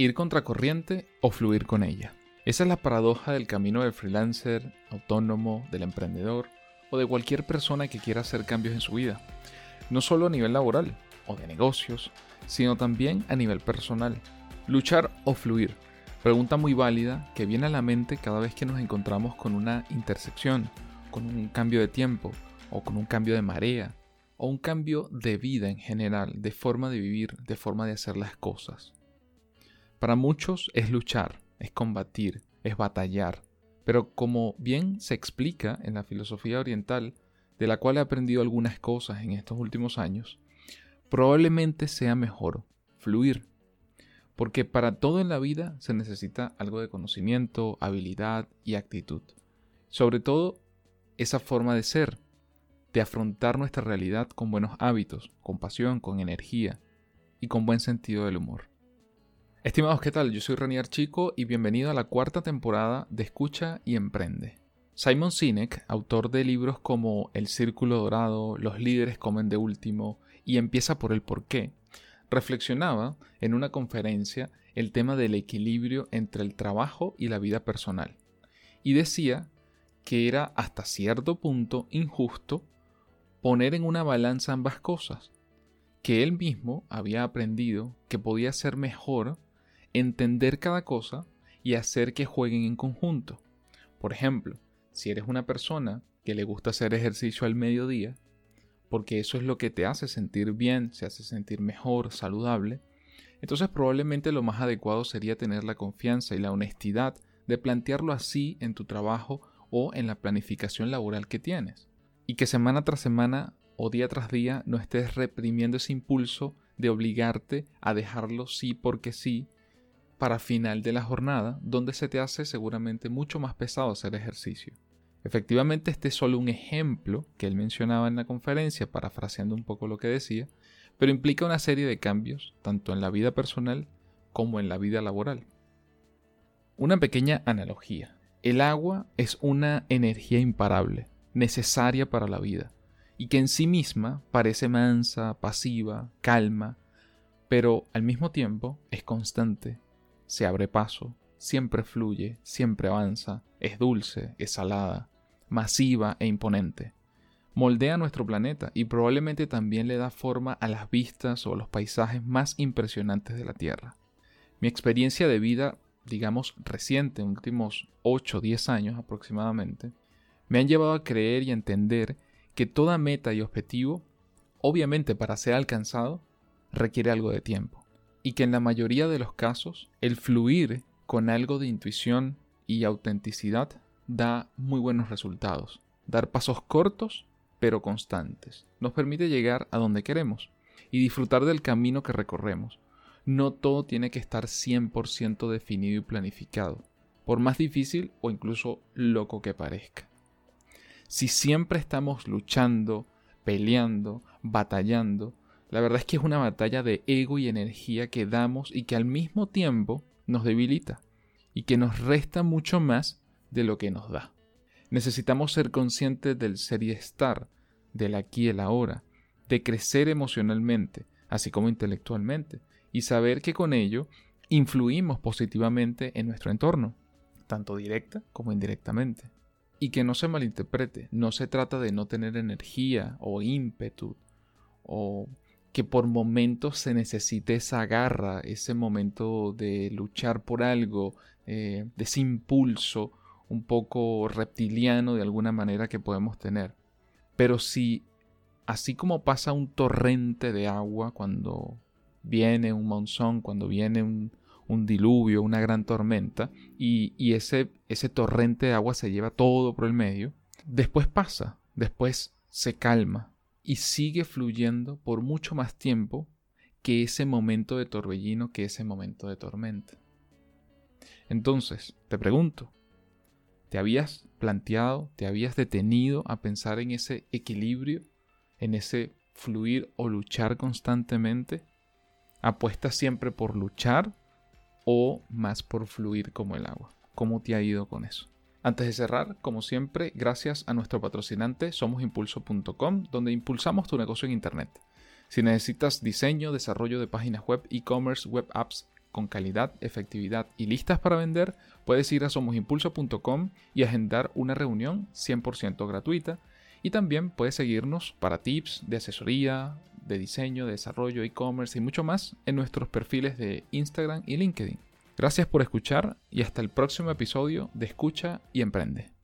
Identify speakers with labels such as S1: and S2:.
S1: ir contracorriente o fluir con ella. Esa es la paradoja del camino del freelancer, autónomo, del emprendedor o de cualquier persona que quiera hacer cambios en su vida. No solo a nivel laboral o de negocios, sino también a nivel personal. Luchar o fluir. Pregunta muy válida que viene a la mente cada vez que nos encontramos con una intersección, con un cambio de tiempo o con un cambio de marea o un cambio de vida en general, de forma de vivir, de forma de hacer las cosas. Para muchos es luchar, es combatir, es batallar, pero como bien se explica en la filosofía oriental, de la cual he aprendido algunas cosas en estos últimos años, probablemente sea mejor fluir. Porque para todo en la vida se necesita algo de conocimiento, habilidad y actitud. Sobre todo esa forma de ser, de afrontar nuestra realidad con buenos hábitos, con pasión, con energía y con buen sentido del humor. Estimados, ¿qué tal? Yo soy Ranier Chico y bienvenido a la cuarta temporada de Escucha y Emprende. Simon Sinek, autor de libros como El Círculo Dorado, Los líderes comen de último y Empieza por el porqué, reflexionaba en una conferencia el tema del equilibrio entre el trabajo y la vida personal y decía que era hasta cierto punto injusto poner en una balanza ambas cosas, que él mismo había aprendido que podía ser mejor entender cada cosa y hacer que jueguen en conjunto. Por ejemplo, si eres una persona que le gusta hacer ejercicio al mediodía, porque eso es lo que te hace sentir bien, se hace sentir mejor, saludable, entonces probablemente lo más adecuado sería tener la confianza y la honestidad de plantearlo así en tu trabajo o en la planificación laboral que tienes y que semana tras semana o día tras día no estés reprimiendo ese impulso de obligarte a dejarlo sí porque sí para final de la jornada, donde se te hace seguramente mucho más pesado hacer ejercicio. Efectivamente, este es solo un ejemplo que él mencionaba en la conferencia, parafraseando un poco lo que decía, pero implica una serie de cambios, tanto en la vida personal como en la vida laboral. Una pequeña analogía. El agua es una energía imparable, necesaria para la vida, y que en sí misma parece mansa, pasiva, calma, pero al mismo tiempo es constante, se abre paso, siempre fluye, siempre avanza, es dulce, es salada, masiva e imponente. Moldea nuestro planeta y probablemente también le da forma a las vistas o los paisajes más impresionantes de la Tierra. Mi experiencia de vida, digamos reciente, en últimos 8 o 10 años aproximadamente, me han llevado a creer y entender que toda meta y objetivo, obviamente para ser alcanzado, requiere algo de tiempo. Y que en la mayoría de los casos, el fluir con algo de intuición y autenticidad da muy buenos resultados. Dar pasos cortos pero constantes nos permite llegar a donde queremos y disfrutar del camino que recorremos. No todo tiene que estar 100% definido y planificado, por más difícil o incluso loco que parezca si siempre estamos luchando, peleando, batallando, la verdad es que es una batalla de ego y energía que damos y que al mismo tiempo nos debilita y que nos resta mucho más de lo que nos da. Necesitamos ser conscientes del ser y estar, del aquí y el ahora, de crecer emocionalmente, así como intelectualmente, y saber que con ello influimos positivamente en nuestro entorno, tanto directa como indirectamente. Y que no se malinterprete, no se trata de no tener energía o ímpetu o que por momentos se necesite esa garra, ese momento de luchar por algo, eh, de ese impulso un poco reptiliano de alguna manera que podemos tener. Pero si, así como pasa un torrente de agua cuando viene un monzón, cuando viene un, diluvio, una gran tormenta, y, ese, ese torrente de agua se lleva todo por el medio, después pasa, después se calma y sigue fluyendo por mucho más tiempo que ese momento de torbellino, que ese momento de tormenta. Entonces, te pregunto, ¿te habías planteado, te habías detenido a pensar en ese equilibrio, en ese fluir o luchar constantemente? ¿Apuestas siempre por luchar o más por fluir como el agua. ¿Cómo te ha ido con eso? Antes de cerrar, como siempre, gracias a nuestro patrocinante somosimpulso.com, donde impulsamos tu negocio en Internet. Si necesitas diseño, desarrollo de páginas web, e-commerce, web apps, con calidad, efectividad y listas para vender, puedes ir a somosimpulso.com y agendar una reunión 100% gratuita. Y también puedes seguirnos para tips de asesoría, de diseño, de desarrollo, e-commerce y mucho más en nuestros perfiles de Instagram y LinkedIn. Gracias por escuchar y hasta el próximo episodio de Escucha y Emprende.